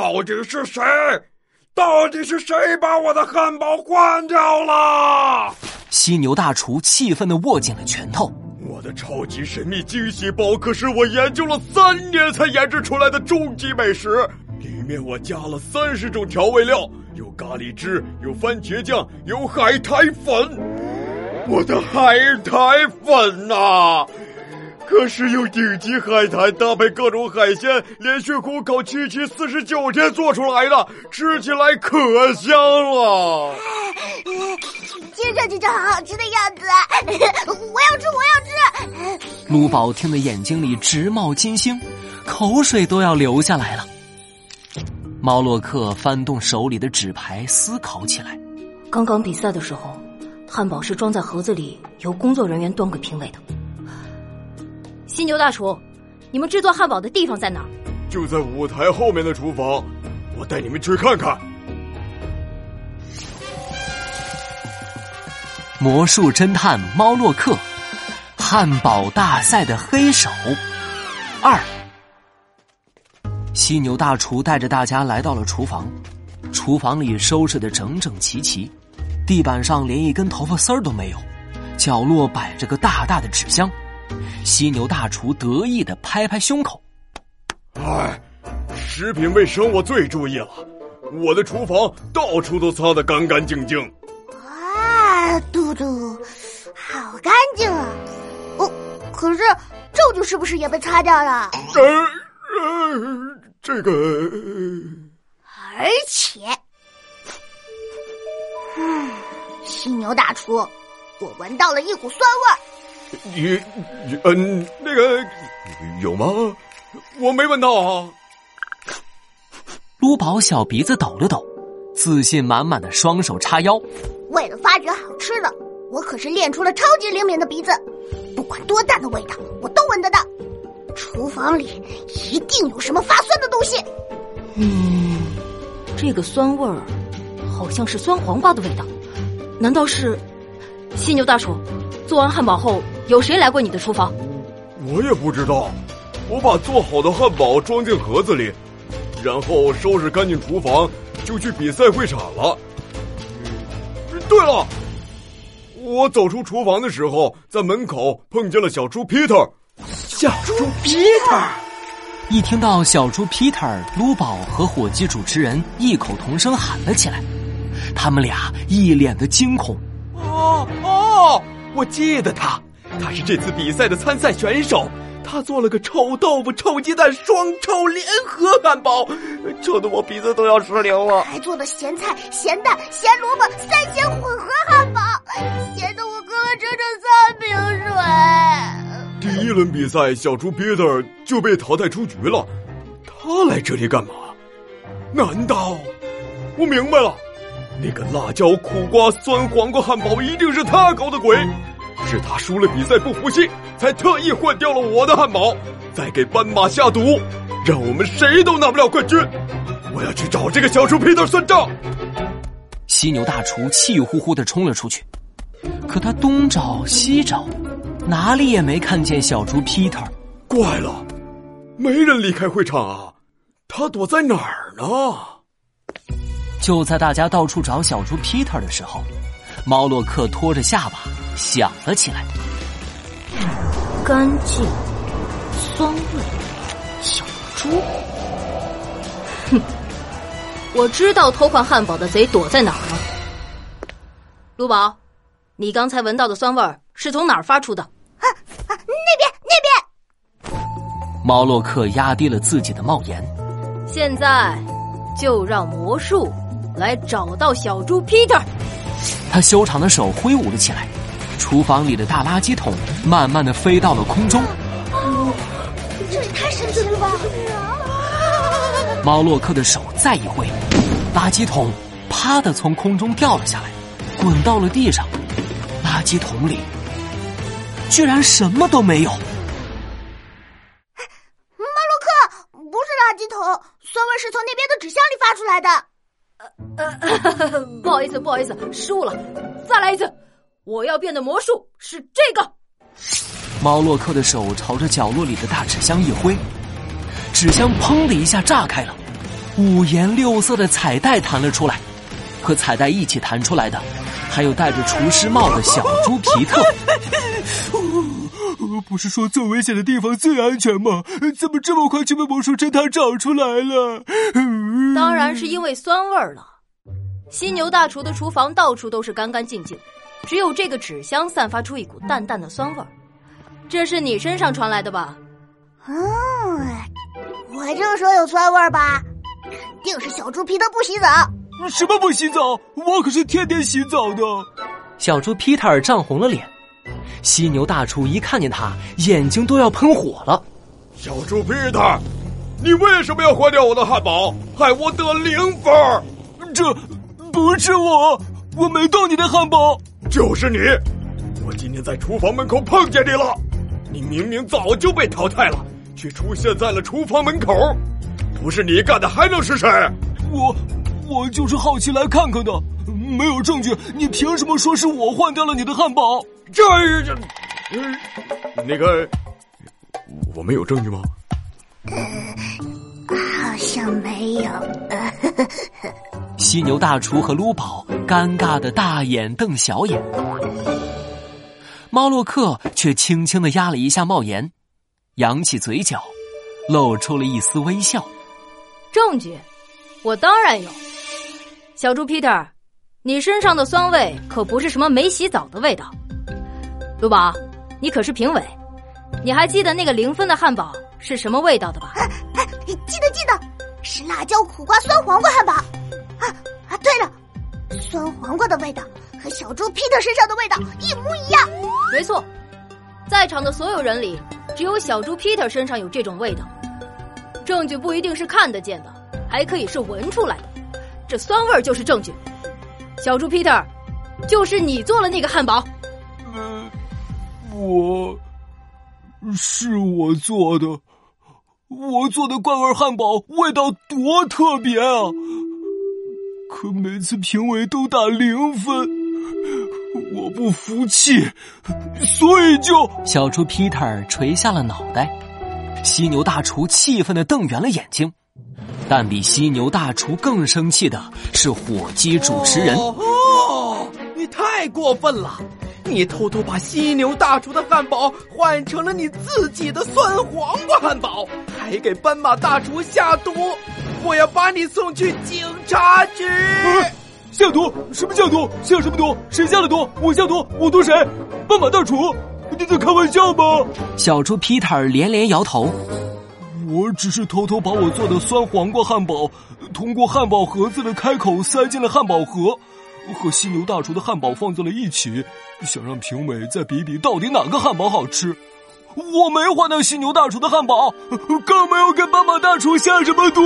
到底是谁？到底是谁把我的汉堡换掉了？犀牛大厨气愤的握紧了拳头。我的超级神秘惊喜包可是我研究了三年才研制出来的终极美食，里面我加了三十种调味料，有咖喱汁，有番茄酱，有海苔粉。我的海苔粉呐！可是用顶级海苔搭配各种海鲜，连续烘烤七七四十九天做出来的，吃起来可香了。听上去就好好吃的样子，我要吃，我要吃。卢宝听得眼睛里直冒金星，口水都要流下来了。猫洛克翻动手里的纸牌，思考起来。刚刚比赛的时候，汉堡是装在盒子里，由工作人员端给评委的。犀牛大厨，你们制作汉堡的地方在哪儿？就在舞台后面的厨房，我带你们去看看。魔术侦探猫洛克，汉堡大赛的黑手二。犀牛大厨带着大家来到了厨房，厨房里收拾的整整齐齐，地板上连一根头发丝儿都没有，角落摆着个大大的纸箱。犀牛大厨得意的拍拍胸口：“哎，食品卫生我最注意了，我的厨房到处都擦得干干净净。”啊，嘟嘟，好干净啊！哦，可是证据是不是也被擦掉了？呃呃，这个，而且，嗯，犀牛大厨，我闻到了一股酸味儿。你，嗯，那个有吗？我没闻到啊。撸宝小鼻子抖了抖，自信满满的双手叉腰。为了发掘好吃的，我可是练出了超级灵敏的鼻子，不管多淡的味道，我都闻得到。厨房里一定有什么发酸的东西。嗯，这个酸味儿，好像是酸黄瓜的味道。难道是犀牛大厨做完汉堡后？有谁来过你的厨房？我也不知道。我把做好的汉堡装进盒子里，然后收拾干净厨房，就去比赛会场了。对了，我走出厨房的时候，在门口碰见了小猪 Peter。小猪 Peter，一听到小猪 Peter，卢宝和火鸡主持人异口同声喊了起来，他们俩一脸的惊恐。哦哦，我记得他。他是这次比赛的参赛选手，他做了个臭豆腐、臭鸡蛋双臭联合汉堡，臭的我鼻子都要失灵了。还做了咸菜、咸蛋、咸萝卜三鲜混合汉堡，咸的我喝了整整三瓶水。第一轮比赛，小猪 Peter 就被淘汰出局了，他来这里干嘛？难道我明白了？那个辣椒苦瓜酸黄瓜汉堡一定是他搞的鬼。是他输了比赛不服气，才特意换掉了我的汉堡，再给斑马下毒，让我们谁都拿不了冠军。我要去找这个小猪皮特算账。犀牛大厨气呼呼的冲了出去，可他东找西找，哪里也没看见小猪 Peter。怪了，没人离开会场啊，他躲在哪儿呢？就在大家到处找小猪 Peter 的时候。猫洛克拖着下巴想了起来：干净、酸味、小猪。哼，我知道偷换汉堡的贼躲在哪儿了。卢宝，你刚才闻到的酸味是从哪儿发出的？啊啊，那边那边。猫洛克压低了自己的帽檐。现在，就让魔术来找到小猪 Peter。他修长的手挥舞了起来，厨房里的大垃圾桶慢慢的飞到了空中。这也太神奇了吧！猫洛克的手再一挥，垃圾桶啪的从空中掉了下来，滚到了地上。垃圾桶里居然什么都没有。猫洛克，不是垃圾桶，酸味是从那边的纸箱里发出来的。呃呃，不好意思，不好意思，失误了，再来一次。我要变的魔术是这个。猫洛克的手朝着角落里的大纸箱一挥，纸箱砰的一下炸开了，五颜六色的彩带弹了出来，和彩带一起弹出来的，还有戴着厨师帽的小猪皮特。不是说最危险的地方最安全吗？怎么这么快就被魔术侦探找出来了？当然是因为酸味儿了。犀牛大厨的厨房到处都是干干净净，只有这个纸箱散发出一股淡淡的酸味儿。这是你身上传来的吧？嗯，我就说有酸味儿吧，肯定是小猪皮特不洗澡。什么不洗澡？我可是天天洗澡的。小猪皮特涨红了脸。犀牛大厨一看见他，眼睛都要喷火了。小猪皮特，你为什么要换掉我的汉堡，害我得零分？这不是我，我没动你的汉堡。就是你，我今天在厨房门口碰见你了。你明明早就被淘汰了，却出现在了厨房门口。不是你干的，还能是谁？我，我就是好奇来看看的。没有证据，你凭什么说是我换掉了你的汉堡？这这，嗯那个，我们有证据吗？呃好像没有。犀牛大厨和撸宝尴尬的大眼瞪小眼，猫洛克却轻轻的压了一下帽檐，扬起嘴角，露出了一丝微笑。证据，我当然有。小猪 Peter，你身上的酸味可不是什么没洗澡的味道。卢宝，你可是评委，你还记得那个零分的汉堡是什么味道的吧？哎哎，记得记得，是辣椒苦瓜酸黄瓜汉堡。啊啊，对了，酸黄瓜的味道和小猪皮特身上的味道一模一样。没错，在场的所有人里，只有小猪皮特身上有这种味道。证据不一定是看得见的，还可以是闻出来的。这酸味就是证据。小猪皮特，就是你做了那个汉堡。我是我做的，我做的怪味汉堡味道多特别啊！可每次评委都打零分，我不服气，所以就小猪 Peter 垂下了脑袋。犀牛大厨气愤的瞪圆了眼睛，但比犀牛大厨更生气的是火鸡主持人。哦，你太过分了！你偷偷把犀牛大厨的汉堡换成了你自己的酸黄瓜汉堡，还给斑马大厨下毒！我要把你送去警察局！下毒？什么下毒？下什么毒？谁下的毒？我下毒？我毒谁？斑马大厨？你在开玩笑吗？小猪皮特连连摇头。我只是偷偷把我做的酸黄瓜汉堡，通过汉堡盒子的开口塞进了汉堡盒。和犀牛大厨的汉堡放在了一起，想让评委再比比到底哪个汉堡好吃。我没换掉犀牛大厨的汉堡，更没有给斑马大厨下什么毒。